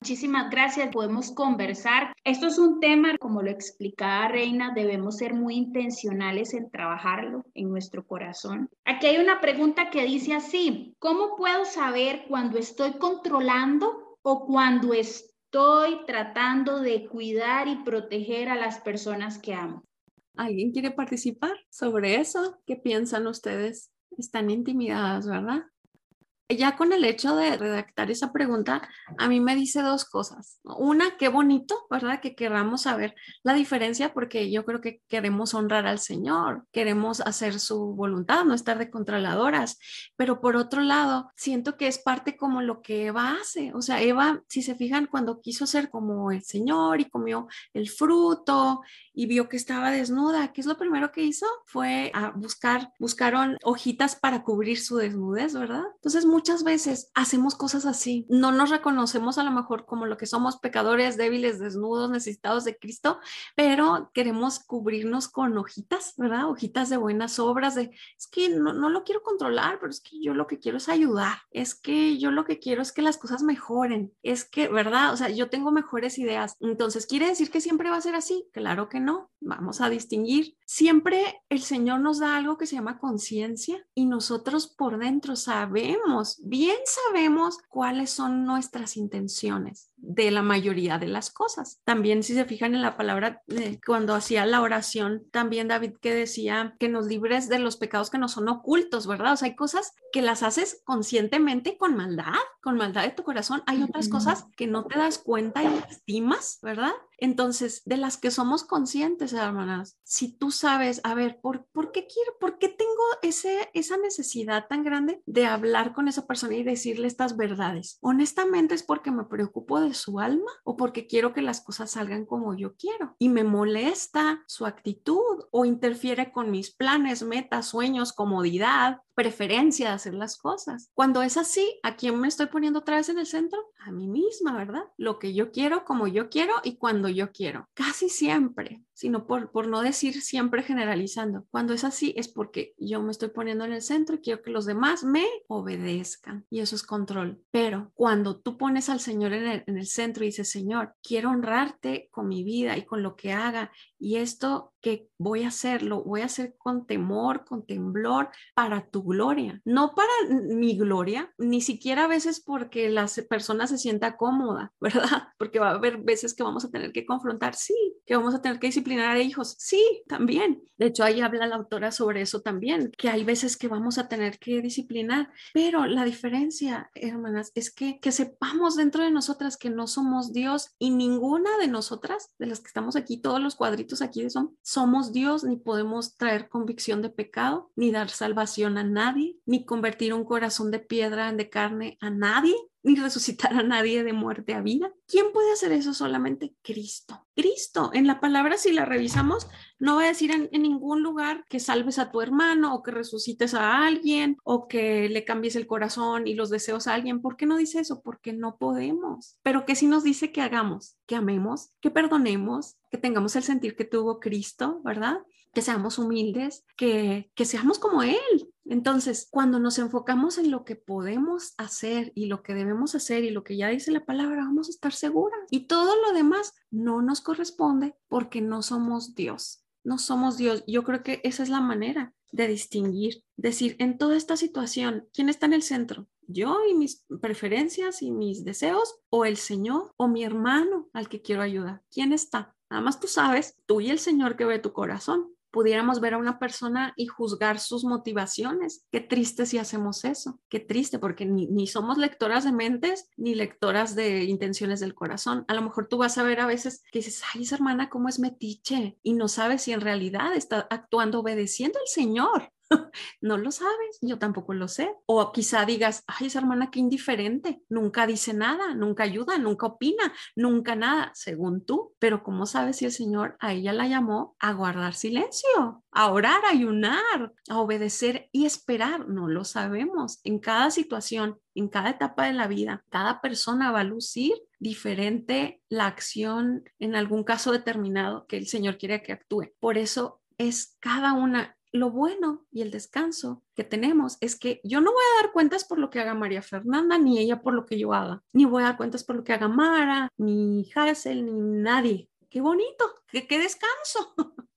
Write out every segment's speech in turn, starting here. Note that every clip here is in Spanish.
Muchísimas gracias, podemos conversar. Esto es un tema, como lo explicaba Reina, debemos ser muy intencionales en trabajarlo en nuestro corazón. Aquí hay una pregunta que dice así, ¿cómo puedo saber cuando estoy controlando o cuando estoy tratando de cuidar y proteger a las personas que amo? ¿Alguien quiere participar sobre eso? ¿Qué piensan ustedes? Están intimidadas, ¿verdad? Ya con el hecho de redactar esa pregunta, a mí me dice dos cosas. Una, qué bonito, ¿verdad? Que queramos saber la diferencia porque yo creo que queremos honrar al Señor, queremos hacer su voluntad, no estar de controladoras. Pero por otro lado, siento que es parte como lo que Eva hace. O sea, Eva, si se fijan, cuando quiso ser como el Señor y comió el fruto y vio que estaba desnuda, ¿qué es lo primero que hizo? Fue a buscar, buscaron hojitas para cubrir su desnudez, ¿verdad? Entonces, muchas veces hacemos cosas así. No nos reconocemos a lo mejor como lo que somos pecadores, débiles, desnudos, necesitados de Cristo, pero queremos cubrirnos con hojitas, ¿verdad? Hojitas de buenas obras, de, es que no, no lo quiero controlar, pero es que yo lo que quiero es ayudar, es que yo lo que quiero es que las cosas mejoren, es que, ¿verdad? O sea, yo tengo mejores ideas. Entonces, ¿quiere decir que siempre va a ser así? Claro que no. Vamos a distinguir. Siempre el Señor nos da algo que se llama conciencia y nosotros por dentro sabemos bien sabemos cuáles son nuestras intenciones de la mayoría de las cosas. También si se fijan en la palabra, eh, cuando hacía la oración, también David que decía que nos libres de los pecados que no son ocultos, ¿verdad? O sea, hay cosas que las haces conscientemente con maldad, con maldad de tu corazón. Hay otras cosas que no te das cuenta y estimas, ¿verdad? Entonces, de las que somos conscientes, hermanas, si tú sabes, a ver, ¿por, ¿por qué quiero, por qué tengo ese, esa necesidad tan grande de hablar con esa persona y decirle estas verdades? Honestamente es porque me preocupo de su alma o porque quiero que las cosas salgan como yo quiero y me molesta su actitud o interfiere con mis planes, metas, sueños, comodidad, preferencia de hacer las cosas. Cuando es así, ¿a quién me estoy poniendo otra vez en el centro? A mí misma, ¿verdad? Lo que yo quiero, como yo quiero y cuando yo quiero. Casi siempre, sino por, por no decir siempre generalizando. Cuando es así es porque yo me estoy poniendo en el centro y quiero que los demás me obedezcan. Y eso es control. Pero cuando tú pones al Señor en el, en el centro y dices, Señor, quiero honrarte con mi vida y con lo que haga y esto que voy a hacerlo, voy a hacer con temor, con temblor, para tu gloria, no para mi gloria, ni siquiera a veces porque la persona se sienta cómoda, ¿verdad? Porque va a haber veces que vamos a tener que confrontar, sí, que vamos a tener que disciplinar a hijos, sí, también. De hecho, ahí habla la autora sobre eso también, que hay veces que vamos a tener que disciplinar, pero la diferencia, hermanas, es que, que sepamos dentro de nosotras que no somos Dios y ninguna de nosotras, de las que estamos aquí, todos los cuadritos aquí son, somos Dios, ni podemos traer convicción de pecado, ni dar salvación a nadie, ni convertir un corazón de piedra de carne a nadie ni resucitar a nadie de muerte a vida. ¿Quién puede hacer eso? Solamente Cristo. Cristo. En la palabra, si la revisamos, no va a decir en, ningún lugar que salves a tu hermano o que resucites a alguien o que le cambies el corazón y los deseos a alguien. ¿Por qué no dice eso? Porque no podemos. Pero que sí nos dice que hagamos, que amemos, que perdonemos, que tengamos el sentir que tuvo Cristo, ¿verdad? Que seamos humildes, que, que seamos como Él, entonces, cuando nos enfocamos en lo que podemos hacer y lo que debemos hacer y lo que ya dice la palabra, vamos a estar seguras. Y todo lo demás no nos corresponde porque no somos Dios. No somos Dios. Yo creo que esa es la manera de distinguir, decir, en toda esta situación, ¿quién está en el centro? ¿Yo y mis preferencias y mis deseos o el Señor o mi hermano al que quiero ayudar? ¿Quién está? Nada más tú sabes, tú y el Señor que ve tu corazón pudiéramos ver a una persona y juzgar sus motivaciones. Qué triste si hacemos eso, qué triste, porque ni, somos lectoras de mentes ni lectoras de intenciones del corazón. A lo mejor tú vas a ver a veces que dices, ay, esa hermana, ¿cómo es metiche? Y no sabes si en realidad está actuando obedeciendo al Señor no lo sabes, yo tampoco lo sé. O quizá digas, ay, esa hermana qué indiferente, nunca dice nada, nunca ayuda, nunca opina, nunca nada, según tú. Pero ¿cómo sabes si el Señor a ella la llamó a guardar silencio, a orar, a ayunar, a obedecer y esperar? No lo sabemos. En cada situación, en cada etapa de la vida, cada persona va a lucir diferente la acción en algún caso determinado que el Señor quiere que actúe. Por eso es cada una lo bueno y el descanso que tenemos es que yo no voy a dar cuentas por lo que haga María Fernanda, ni ella por lo que yo haga, ni voy a dar cuentas por lo que haga Mara, ni Hazel, ni nadie. Qué bonito, qué, qué descanso.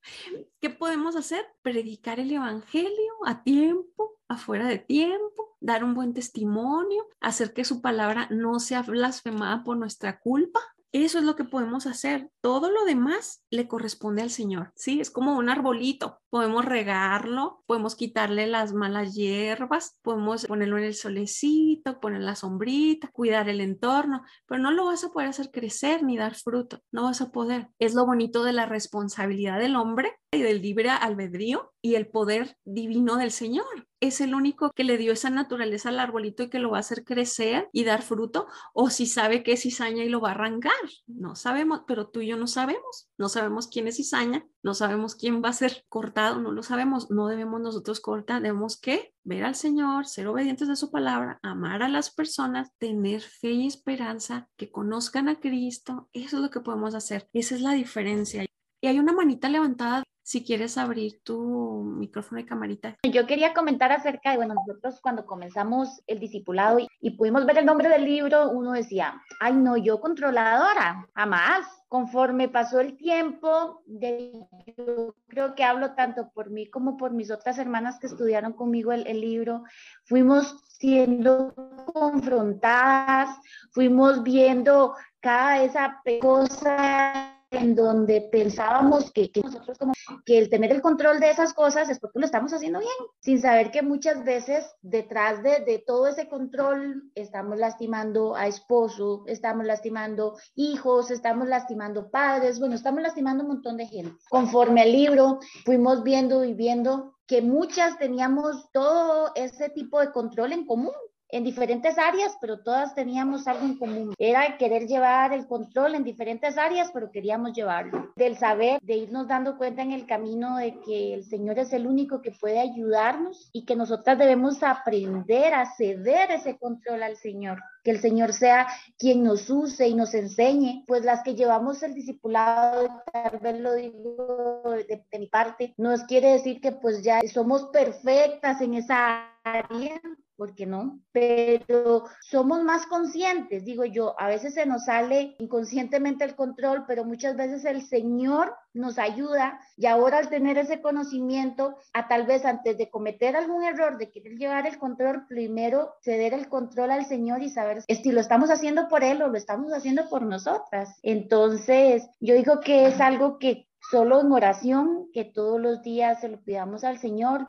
¿Qué podemos hacer? Predicar el Evangelio a tiempo, afuera de tiempo, dar un buen testimonio, hacer que su palabra no sea blasfemada por nuestra culpa eso es lo que podemos hacer. Todo lo demás le corresponde al Señor. Sí, es como un arbolito. Podemos regarlo, podemos quitarle las malas hierbas, podemos ponerlo en el solecito, poner la sombrita, cuidar el entorno, pero no lo vas a poder hacer crecer ni dar fruto. No vas a poder. Es lo bonito de la responsabilidad del hombre y del libre albedrío y el poder divino del Señor. Es el único que le dio esa naturaleza al arbolito y que lo va a hacer crecer y dar fruto, o si sabe que es cizaña y lo va a arrancar. No sabemos, pero tú y yo no sabemos. No sabemos quién es cizaña, no sabemos quién va a ser cortado, no lo sabemos. No debemos nosotros cortar, debemos que ver al Señor, ser obedientes a su palabra, amar a las personas, tener fe y esperanza, que conozcan a Cristo. Eso es lo que podemos hacer. Esa es la diferencia. Y hay una manita levantada si quieres abrir tu micrófono y camarita. Yo quería comentar acerca de, bueno, nosotros cuando comenzamos el discipulado y, pudimos ver el nombre del libro, uno decía, ay no, yo controladora, jamás. Conforme pasó el tiempo, de, yo creo que hablo tanto por mí como por mis otras hermanas que estudiaron conmigo el, el libro, fuimos siendo confrontadas, fuimos viendo cada esa cosa en donde pensábamos que, nosotros como que el tener el control de esas cosas es porque lo estamos haciendo bien, sin saber que muchas veces detrás de, de todo ese control estamos lastimando a esposo, estamos lastimando hijos, estamos lastimando padres, bueno, estamos lastimando un montón de gente. Conforme al libro, fuimos viendo y viendo que muchas teníamos todo ese tipo de control en común, en diferentes áreas, pero todas teníamos algo en común. Era querer llevar el control en diferentes áreas, pero queríamos llevarlo. Del saber, de irnos dando cuenta en el camino de que el Señor es el único que puede ayudarnos y que nosotras debemos aprender a ceder ese control al Señor. Que el Señor sea quien nos use y nos enseñe, pues las que llevamos el discipulado, tal vez lo digo de, de mi parte, nos quiere decir que pues ya somos perfectas en esa área, porque no, pero somos más conscientes, digo yo, a veces se nos sale inconscientemente el control, pero muchas veces el Señor nos ayuda y ahora al tener ese conocimiento, a tal vez antes de cometer algún error, de querer llevar el control, primero ceder el control al Señor y saber si lo estamos haciendo por Él o lo estamos haciendo por nosotras. Entonces, yo digo que es algo que solo en oración, que todos los días se lo pidamos al Señor,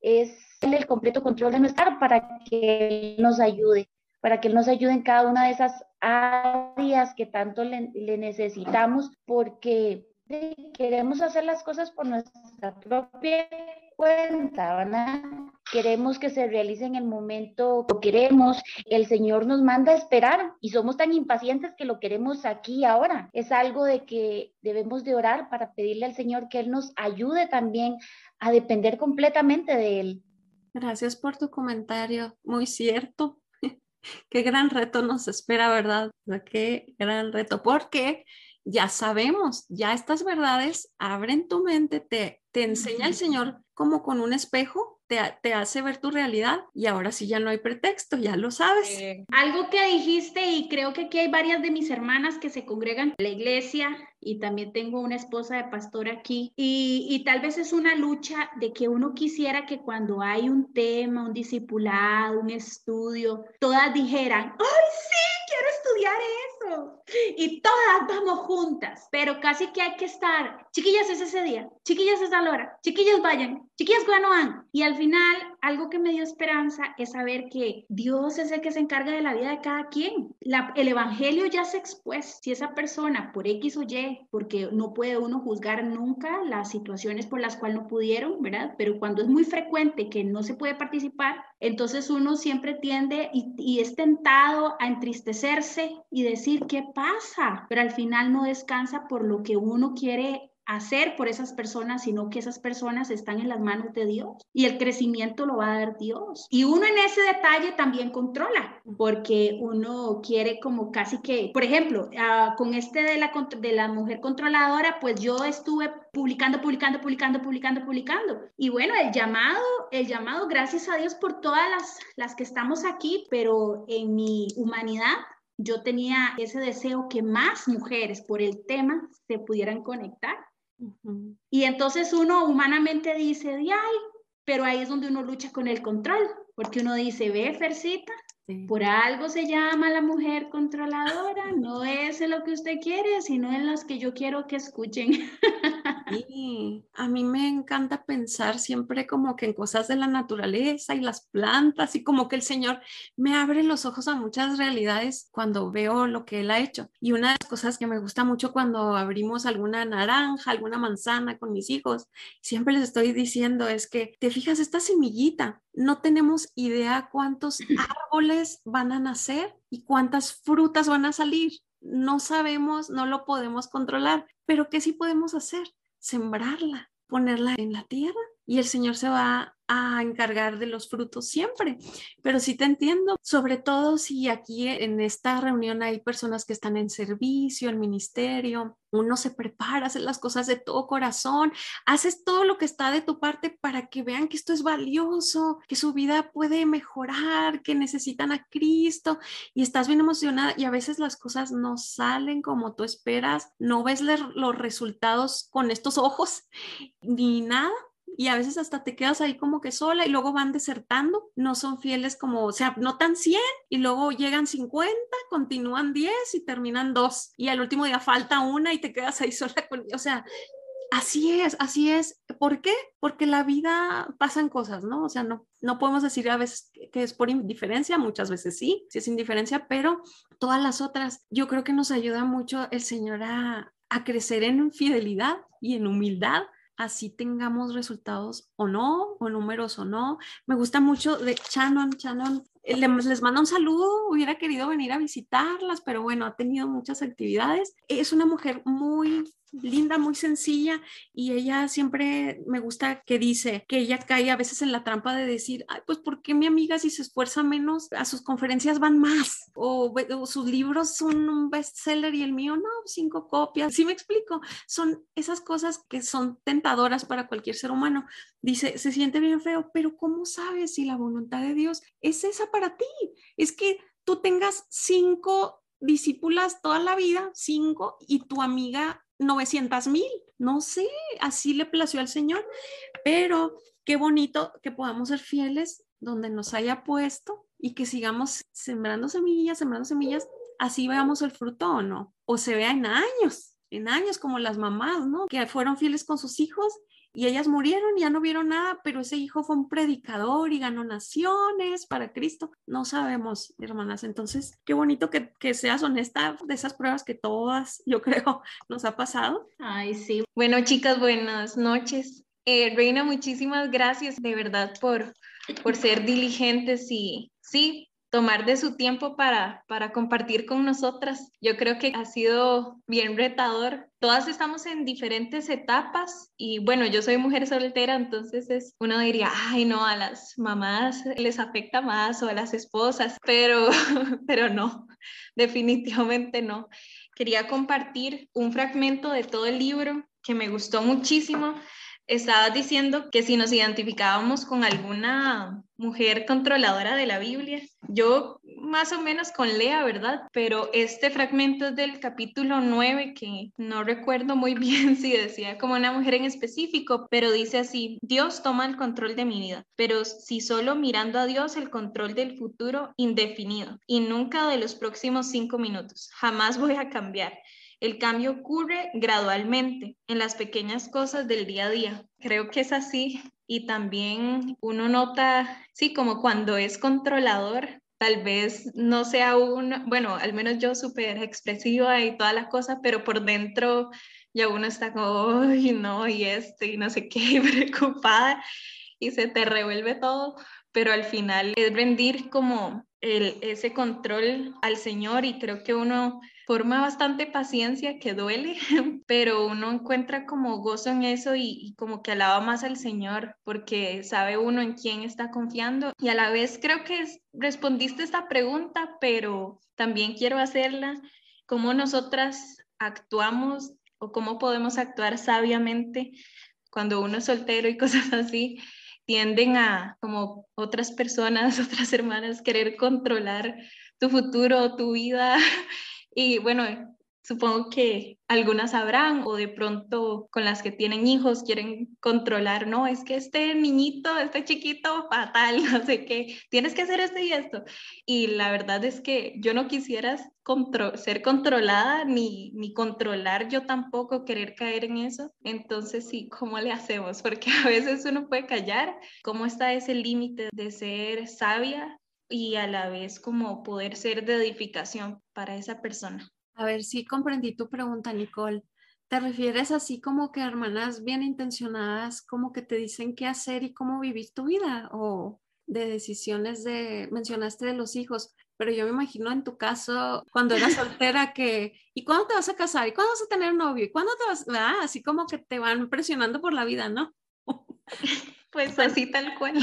es el completo control de nuestra para que Él nos ayude, para que Él nos ayude en cada una de esas áreas que tanto le, necesitamos, porque queremos hacer las cosas por nuestra propia cuenta. Queremos que se realice en el momento que queremos. El Señor nos manda a esperar y somos tan impacientes que lo queremos aquí ahora. Es algo de que debemos de orar para pedirle al Señor que Él nos ayude también a depender completamente de Él. Gracias por tu comentario, muy cierto. Qué gran reto nos espera, ¿verdad? Qué gran reto, porque ya sabemos, ya estas verdades abren tu mente, te, te enseña el Señor como con un espejo te, hace ver tu realidad y ahora sí ya no hay pretexto, ya lo sabes. algo que dijiste y creo que aquí hay varias de mis hermanas que se congregan en la iglesia y también tengo una esposa de pastor aquí y, y tal vez es una lucha de que uno quisiera que cuando hay un tema, un discipulado, un estudio, todas dijeran, ¡ay sí! quiero estudiar Y todas vamos juntas, pero casi que hay que estar, chiquillas es ese día, chiquillas es a la hora, chiquillas vayan, chiquillas no van. Y al final, algo que me dio esperanza es saber que Dios es el que se encarga de la vida de cada quien. El Evangelio ya se expuesto. Si esa persona por X o Y, porque no puede uno juzgar nunca las situaciones por las cuales no pudieron, ¿verdad? Pero cuando es muy frecuente que no se puede participar, entonces uno siempre tiende y, y es tentado a entristecerse y decir, ¿qué pasa? Pero al final no descansa por lo que uno quiere hacer por esas personas, sino que esas personas están en las manos de Dios y el crecimiento lo va a dar Dios. Y uno en ese detalle también controla, porque uno quiere como casi que, por ejemplo, ah, con este de la, de la mujer controladora, pues yo estuve publicando, publicando, publicando, publicando, publicando. Y bueno, el llamado, el llamado, gracias a Dios por todas las, las que estamos aquí, pero en mi humanidad yo tenía ese deseo que más mujeres por el tema se pudieran conectar y entonces uno humanamente dice, ay, pero ahí es donde uno lucha con el control, porque uno dice, ve, Fercita, por algo se llama la mujer controladora, no es lo que usted quiere, sino en las que yo quiero que escuchen. Sí, a mí me encanta pensar siempre como que en cosas de la naturaleza y las plantas y como que el Señor me abre los ojos a muchas realidades cuando veo lo que Él ha hecho. Y una de las cosas que me gusta mucho cuando abrimos alguna naranja, alguna manzana con mis hijos, siempre les estoy diciendo es que, te fijas, esta semillita, no tenemos idea cuántos árboles van a nacer y cuántas frutas van a salir. No sabemos, no lo podemos controlar, pero ¿qué sí podemos hacer? Sembrarla, ponerla en la tierra y el Señor se va a encargar de los frutos siempre. Pero sí te entiendo, sobre todo si aquí en esta reunión hay personas que están en servicio, en ministerio, uno se prepara, hace las cosas de todo corazón, haces todo lo que está de tu parte para que vean que esto es valioso, que su vida puede mejorar, que necesitan a Cristo y estás bien emocionada y a veces las cosas no salen como tú esperas, no ves los resultados con estos ojos ni nada, y a veces hasta te quedas ahí como que sola y luego van desertando, no son fieles como, o sea, no tan 100 y luego llegan 50, continúan 10 y terminan 2 y al último día falta una y te quedas ahí sola con, o sea, así es, así es. ¿Por qué? Porque la vida pasan cosas, ¿no? O sea, no, no podemos decir a veces que es por indiferencia, muchas veces sí, sí es indiferencia, pero todas las otras, yo creo que nos ayuda mucho el Señor a, a crecer en fidelidad y en humildad así tengamos resultados o no, o números o no. Me gusta mucho de Shannon, Shannon, les manda un saludo, hubiera querido venir a visitarlas, pero bueno, ha tenido muchas actividades. Es una mujer muy linda, muy sencilla y ella siempre me gusta que dice que ella cae a veces en la trampa de decir, Ay, pues ¿por qué mi amiga si se esfuerza menos a sus conferencias van más? O, sus libros son un bestseller y el mío no, cinco copias. ¿Sí me explico? Son esas cosas que son tentadoras para cualquier ser humano. Dice, se siente bien feo, pero ¿cómo sabes si la voluntad de Dios es esa para ti? Es que tú tengas cinco discípulas toda la vida, cinco, y tu amiga 900 mil, no sé, así le plació al Señor, pero qué bonito que podamos ser fieles donde nos haya puesto y que sigamos sembrando semillas, sembrando semillas, así veamos el fruto o no, o se vea en años, en años como las mamás, ¿no? Que fueron fieles con sus hijos y ellas murieron y ya no vieron nada, pero ese hijo fue un predicador y ganó naciones para Cristo. No sabemos, hermanas. Entonces, qué bonito que, que seas honesta de esas pruebas que todas, yo creo, nos ha pasado. Ay, sí. Bueno, chicas, buenas noches. Eh, Reina, muchísimas gracias de verdad por, por ser diligentes y sí, tomar de su tiempo para, para compartir con nosotras. Yo creo que ha sido bien retador. Todas estamos en diferentes etapas y bueno, yo soy mujer soltera, entonces es, uno diría, ay no, a las mamás les afecta más o a las esposas, pero, pero no, definitivamente no. Quería compartir un fragmento de todo el libro que me gustó muchísimo Estabas diciendo que si nos identificábamos con alguna mujer controladora de la Biblia, yo más o menos con Lea, ¿verdad? Pero este fragmento es del capítulo 9, que no recuerdo muy bien si decía como una mujer en específico, pero dice así, Dios toma el control de mi vida, pero si solo mirando a Dios el control del futuro indefinido y nunca de los próximos cinco minutos, jamás voy a cambiar. El cambio ocurre gradualmente en las pequeñas cosas del día a día. Creo que es así y también uno nota, sí, como cuando es controlador, tal vez no sea uno, bueno, al menos yo súper expresiva y todas las cosas, pero por dentro ya uno está como, ay, no, y este, y no sé qué, preocupada, y se te revuelve todo, pero al final es rendir como el, ese control al Señor y creo que uno forma bastante paciencia que duele, pero uno encuentra como gozo en eso y, como que alaba más al Señor porque sabe uno en quién está confiando. Y a la vez creo que es, respondiste esta pregunta, pero también quiero hacerla, cómo nosotras actuamos o cómo podemos actuar sabiamente cuando uno es soltero y cosas así tienden a, como otras personas, otras hermanas, querer controlar tu futuro, tu vida. Y bueno, supongo que algunas sabrán o de pronto con las que tienen hijos quieren controlar, no, es que este niñito, este chiquito, fatal, no sé qué, tienes que hacer esto y esto. Y la verdad es que yo no quisiera ser controlada ni, ni controlar yo tampoco, querer caer en eso. Entonces, sí, ¿cómo le hacemos? Porque a veces uno puede callar, ¿cómo está ese límite de ser sabia? y a la vez como poder ser de edificación para esa persona. A ver si comprendí tu pregunta, Nicole. ¿Te refieres así como que hermanas bien intencionadas, como que te dicen qué hacer y cómo vivir tu vida? ¿O de decisiones de, mencionaste de los hijos, pero yo me imagino en tu caso, cuando eras soltera, que, ¿y cuándo te vas a casar? ¿Y cuándo vas a tener novio? ¿Y cuándo te vas? Ah, así como que te van presionando por la vida, ¿no? Pues así tal cual.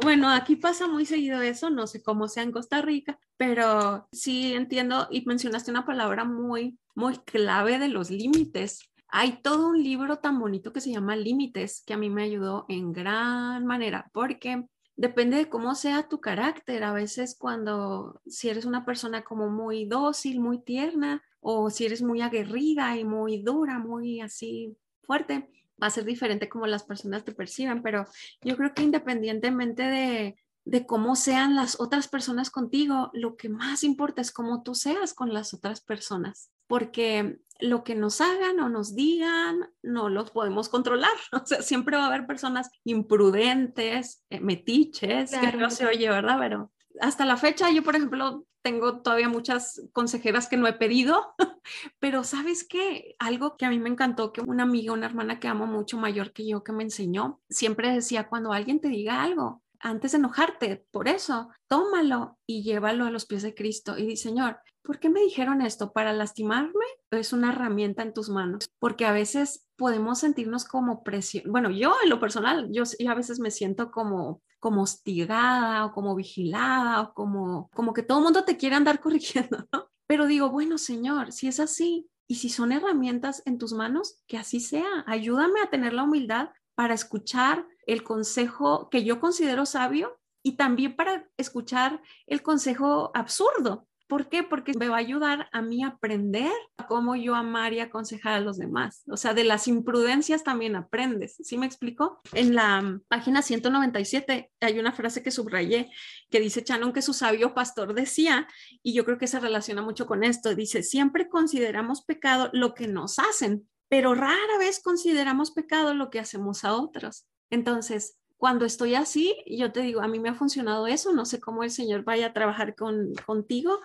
Bueno, aquí pasa muy seguido eso, no sé cómo sea en Costa Rica, pero sí entiendo y mencionaste una palabra muy, muy clave de los límites. Hay todo un libro tan bonito que se llama Límites, que a mí me ayudó en gran manera, porque depende de cómo sea tu carácter. A veces cuando, si eres una persona como muy dócil, muy tierna, o si eres muy aguerrida y muy dura, muy así fuerte, va a ser diferente como las personas te perciban, pero yo creo que independientemente de, de cómo sean las otras personas contigo, lo que más importa es cómo tú seas con las otras personas, porque lo que nos hagan o nos digan no los podemos controlar. O sea, siempre va a haber personas imprudentes, eh, metiches, que no se oye, ¿verdad? Pero hasta la fecha yo, por ejemplo, tengo todavía muchas consejeras que no he pedido, pero sabes qué, algo que a mí me encantó, que una amiga, una hermana que amo mucho, mayor que yo, que me enseñó, siempre decía, cuando alguien te diga algo, antes de enojarte por eso, tómalo y llévalo a los pies de Cristo y di, Señor, ¿por qué me dijeron esto? ¿Para lastimarme? Es una herramienta en tus manos, porque a veces podemos sentirnos como presión. Bueno, yo en lo personal, yo, yo a veces me siento como como hostigada o como vigilada o como, como que todo el mundo te quiere andar corrigiendo. Pero digo, bueno, Señor, si es así y si son herramientas en tus manos, que así sea. Ayúdame a tener la humildad para escuchar el consejo que yo considero sabio y también para escuchar el consejo absurdo, ¿Por qué? Porque me va a ayudar a mí a aprender cómo yo amar y aconsejar a los demás. O sea, de las imprudencias también aprendes. ¿Sí me explico? En la página 197 hay una frase que subrayé que dice Chanon que su sabio pastor decía, y yo creo que se relaciona mucho con esto. Dice, siempre consideramos pecado lo que nos hacen, pero rara vez consideramos pecado lo que hacemos a otros. Entonces, cuando estoy así, yo te digo, a mí me ha funcionado eso, no sé cómo el Señor vaya a trabajar con, contigo,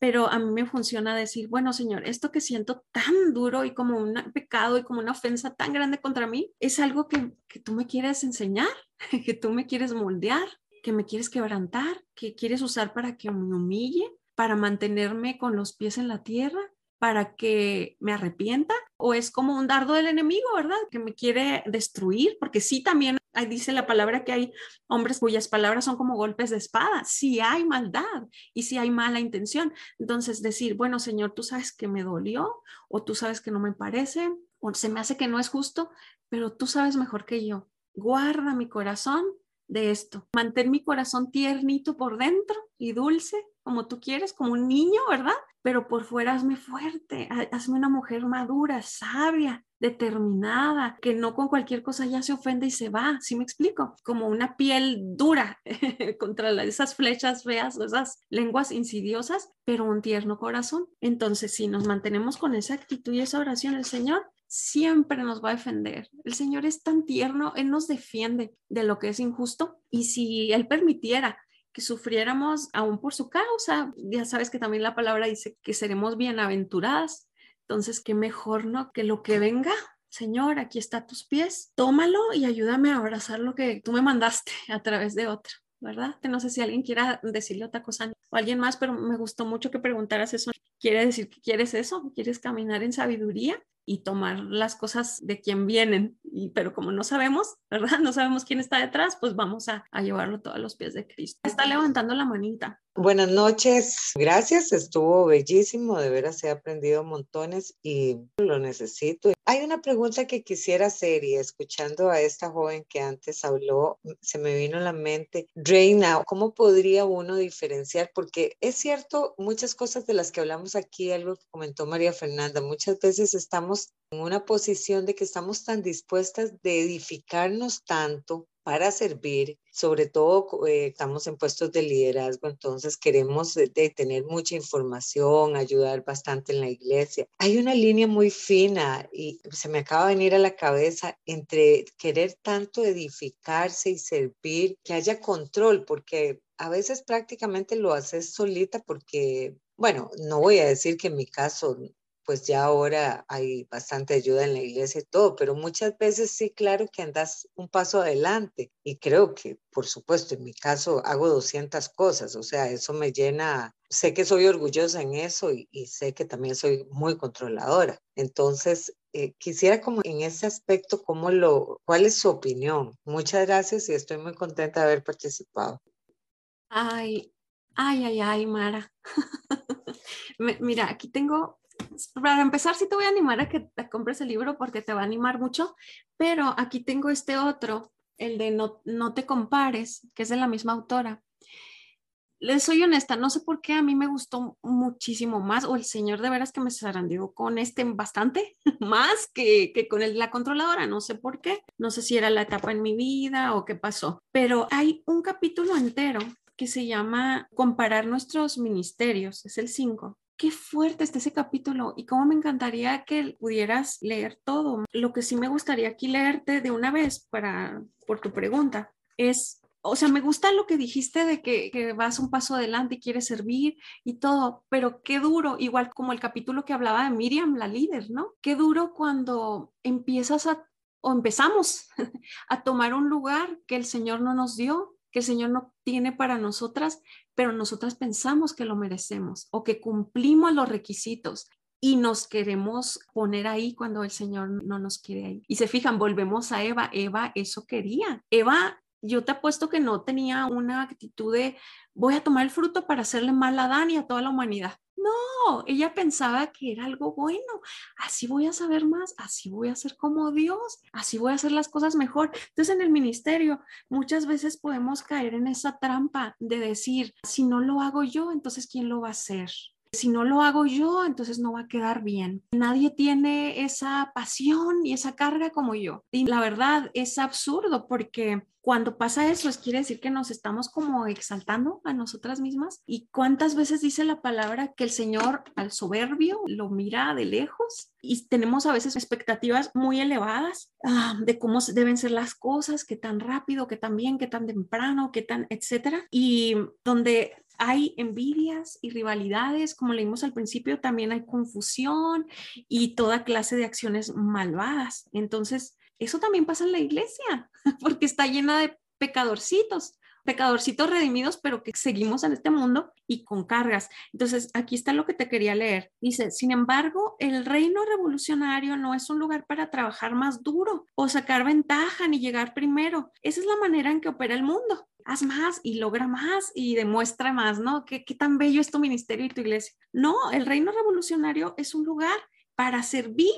pero a mí me funciona decir, bueno, Señor, esto que siento tan duro y como un pecado y como una ofensa tan grande contra mí, es algo que, que tú me quieres enseñar, que tú me quieres moldear, que me quieres quebrantar, que quieres usar para que me humille, para mantenerme con los pies en la tierra para que me arrepienta o es como un dardo del enemigo, ¿verdad? Que me quiere destruir, porque sí también ahí dice la palabra que hay hombres cuyas palabras son como golpes de espada, si hay maldad y si hay mala intención. Entonces decir, bueno, Señor, tú sabes que me dolió o tú sabes que no me parece o se me hace que no es justo, pero tú sabes mejor que yo. Guarda mi corazón de esto. Mantén mi corazón tiernito por dentro y dulce, como tú quieres, como un niño, ¿verdad? Pero por fuera hazme fuerte, hazme una mujer madura, sabia, determinada, que no con cualquier cosa ya se ofende y se va, ¿sí me explico? Como una piel dura contra esas flechas feas esas lenguas insidiosas, pero un tierno corazón. Entonces, si nos mantenemos con esa actitud y esa oración, el Señor siempre nos va a defender. El Señor es tan tierno, Él nos defiende de lo que es injusto y si Él permitiera sufriéramos aún por su causa, ya sabes que también la palabra dice que seremos bienaventuradas. Entonces, qué mejor, ¿no? Que lo que venga Señor, aquí está tus pies, tómalo y ayúdame a abrazar lo que tú me mandaste a través de otro. ¿verdad? No sé si alguien quiera decirle otra cosa o alguien más, pero me gustó mucho que preguntaras eso. ¿Quiere decir que quieres eso? ¿Quieres caminar en sabiduría? Y tomar las cosas de quien vienen. Y, pero como no sabemos, ¿verdad? No sabemos quién está detrás, pues vamos a, a llevarlo todo a los pies de Cristo. Está levantando la manita. Buenas noches, gracias, estuvo bellísimo, de veras he aprendido montones y lo necesito. Hay una pregunta que quisiera hacer y escuchando a esta joven que antes habló, se me vino a la mente, Reina, ¿cómo podría uno diferenciar? Porque es cierto, muchas cosas de las que hablamos aquí, algo que comentó María Fernanda, muchas veces estamos en una posición de que estamos tan dispuestas de edificarnos tanto para servir, sobre todo eh, estamos en puestos de liderazgo, entonces queremos de, tener mucha información, ayudar bastante en la iglesia. Hay una línea muy fina y se me acaba de venir a la cabeza entre querer tanto edificarse y servir, que haya control, porque a veces prácticamente lo haces solita porque bueno, no voy a decir que en mi caso pues ya ahora hay bastante ayuda en la iglesia y todo, pero muchas veces sí, claro que andas un paso adelante y creo que, por supuesto, en mi caso hago 200 cosas, o sea, eso me llena, sé que soy orgullosa en eso y, sé que también soy muy controladora. Entonces, eh, quisiera como en ese aspecto, ¿cómo lo, ¿cuál es su opinión? Muchas gracias y estoy muy contenta de haber participado. Ay, ay, ay, ay, Mara. Mira, aquí tengo para empezar, sí te voy a animar a que te compres el libro porque te va a animar mucho, pero aquí tengo este otro, el de No, no te compares, que es de la misma autora. Les soy honesta, no sé por qué a mí me gustó muchísimo más, o el señor de veras que me zarandeó con este bastante, más que, que con el, la controladora, no sé por qué, no sé si era la etapa en mi vida o qué pasó, pero hay un capítulo entero que se llama Comparar nuestros ministerios, es el 5, qué fuerte está ese capítulo y cómo me encantaría que pudieras leer todo. Lo que sí me gustaría aquí leerte de una vez para, por tu pregunta es, o sea, me gusta lo que dijiste de que, que vas un paso adelante y quieres servir y todo, pero qué duro, igual como el capítulo que hablaba de Miriam, la líder, ¿no? Qué duro cuando empiezas a, o empezamos a tomar un lugar que el Señor no nos dio, que el Señor no tiene para nosotras, pero nosotras pensamos que lo merecemos o que cumplimos los requisitos y nos queremos poner ahí cuando el Señor no nos quiere ahí. Y se fijan, volvemos a Eva. Eva eso quería. Eva, yo te apuesto que no tenía una actitud de voy a tomar el fruto para hacerle mal a Adán y a toda la humanidad. No, ella pensaba que era algo bueno. Así voy a saber más, así voy a ser como Dios, así voy a hacer las cosas mejor. Entonces en el ministerio muchas veces podemos caer en esa trampa de decir, si no lo hago yo, entonces ¿quién lo va a hacer? Si no lo hago yo, entonces no va a quedar bien. Nadie tiene esa pasión y esa carga como yo. Y la verdad es absurdo porque cuando pasa eso, es quiere decir que nos estamos como exaltando a nosotras mismas. ¿Y cuántas veces dice la palabra que el Señor al soberbio lo mira de lejos? Y tenemos a veces expectativas muy elevadas ah, de cómo deben ser las cosas, qué tan rápido, qué tan bien, qué tan temprano, qué tan, etcétera. Y donde hay envidias y rivalidades, como leímos al principio, también hay confusión y toda clase de acciones malvadas. Entonces, eso también pasa en la iglesia, porque está llena de pecadorcitos, pecadorcitos redimidos, pero que seguimos en este mundo y con cargas. Entonces, aquí está lo que te quería leer. Dice, sin embargo, el reino revolucionario no es un lugar para trabajar más duro o sacar ventaja ni llegar primero. Esa es la manera en que opera el mundo. Haz más y logra más y demuestra más, ¿no? ¿Qué, qué tan bello es tu ministerio y tu iglesia? No, el reino revolucionario es un lugar para servir.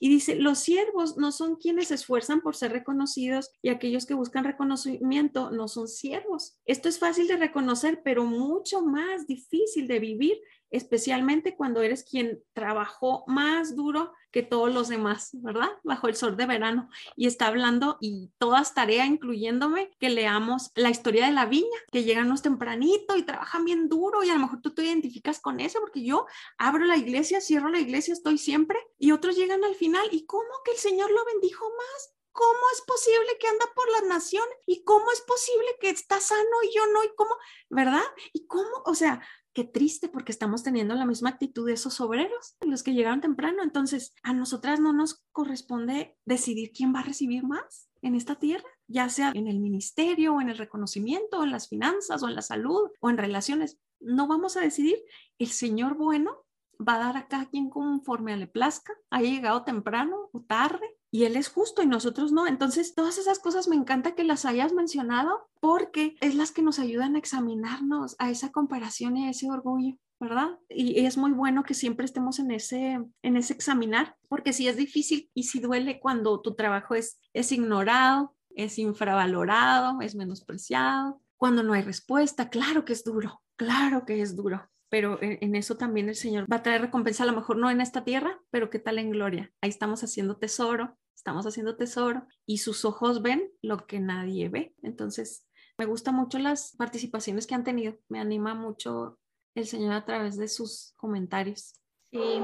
Y dice, los siervos no son quienes se esfuerzan por ser reconocidos y aquellos que buscan reconocimiento no son siervos. Esto es fácil de reconocer, pero mucho más difícil de vivir especialmente cuando eres quien trabajó más duro que todos los demás, ¿verdad? Bajo el sol de verano. Y está hablando, y todas tarea, incluyéndome, que leamos la historia de la viña, que llegan los tempranito y trabajan bien duro, y a lo mejor tú te identificas con eso, porque yo abro la iglesia, cierro la iglesia, estoy siempre, y otros llegan al final, ¿y cómo que el Señor lo bendijo más? ¿Cómo es posible que anda por las naciones? ¿Y cómo es posible que está sano y yo no? ¿Y cómo? ¿Verdad? ¿Y cómo? O sea, qué triste porque estamos teniendo la misma actitud de esos obreros, los que llegaron temprano. Entonces, a nosotras no nos corresponde decidir quién va a recibir más en esta tierra. ya sea en el ministerio o en el reconocimiento, o en las finanzas o en la salud o en relaciones. No vamos a decidir, el Señor bueno va a dar a cada quien conforme le plazca, haya llegado temprano o tarde, y Él es justo y nosotros no. Entonces, todas esas cosas me encanta que las hayas mencionado porque es las que nos ayudan a examinarnos a esa comparación y a ese orgullo. ¿verdad? Y es muy bueno que siempre estemos en ese, en ese examinar, porque si es difícil y si duele cuando tu trabajo es, es ignorado, es infravalorado, es menospreciado, cuando no hay respuesta, claro que es duro, claro que es duro, pero en, eso también el Señor va a traer recompensa, a lo mejor no en esta tierra, pero qué tal en gloria. Ahí estamos haciendo tesoro, estamos haciendo tesoro y sus ojos ven lo que nadie ve. Entonces, me gustan mucho las participaciones que han tenido, me anima mucho el Señor a través de sus comentarios. Sí,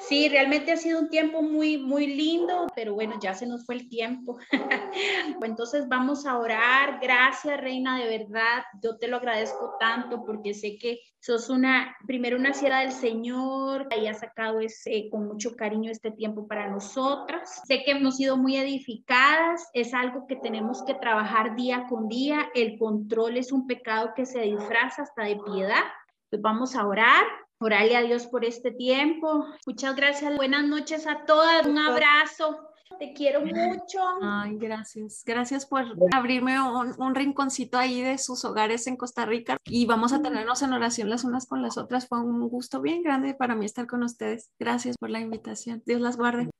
sí, realmente ha sido un tiempo muy, muy lindo, pero bueno, ya se nos fue el tiempo. Entonces vamos a orar. Gracias, Reina, de verdad. Yo te lo agradezco tanto porque sé que sos una, primero una sierra del Señor y has sacado ese, con mucho cariño este tiempo para nosotras. Sé que hemos sido muy edificadas. Es algo que tenemos que trabajar día con día. El control es un pecado que se disfraza hasta de piedad. Pues vamos a orar. Orale a Dios por este tiempo. Muchas gracias. Buenas noches a todas. Un abrazo. Te quiero mucho. Ay, gracias. Gracias por abrirme un, rinconcito ahí de sus hogares en Costa Rica y vamos a tenernos en oración las unas con las otras. Fue un gusto bien grande para mí estar con ustedes. Gracias por la invitación. Dios las guarde.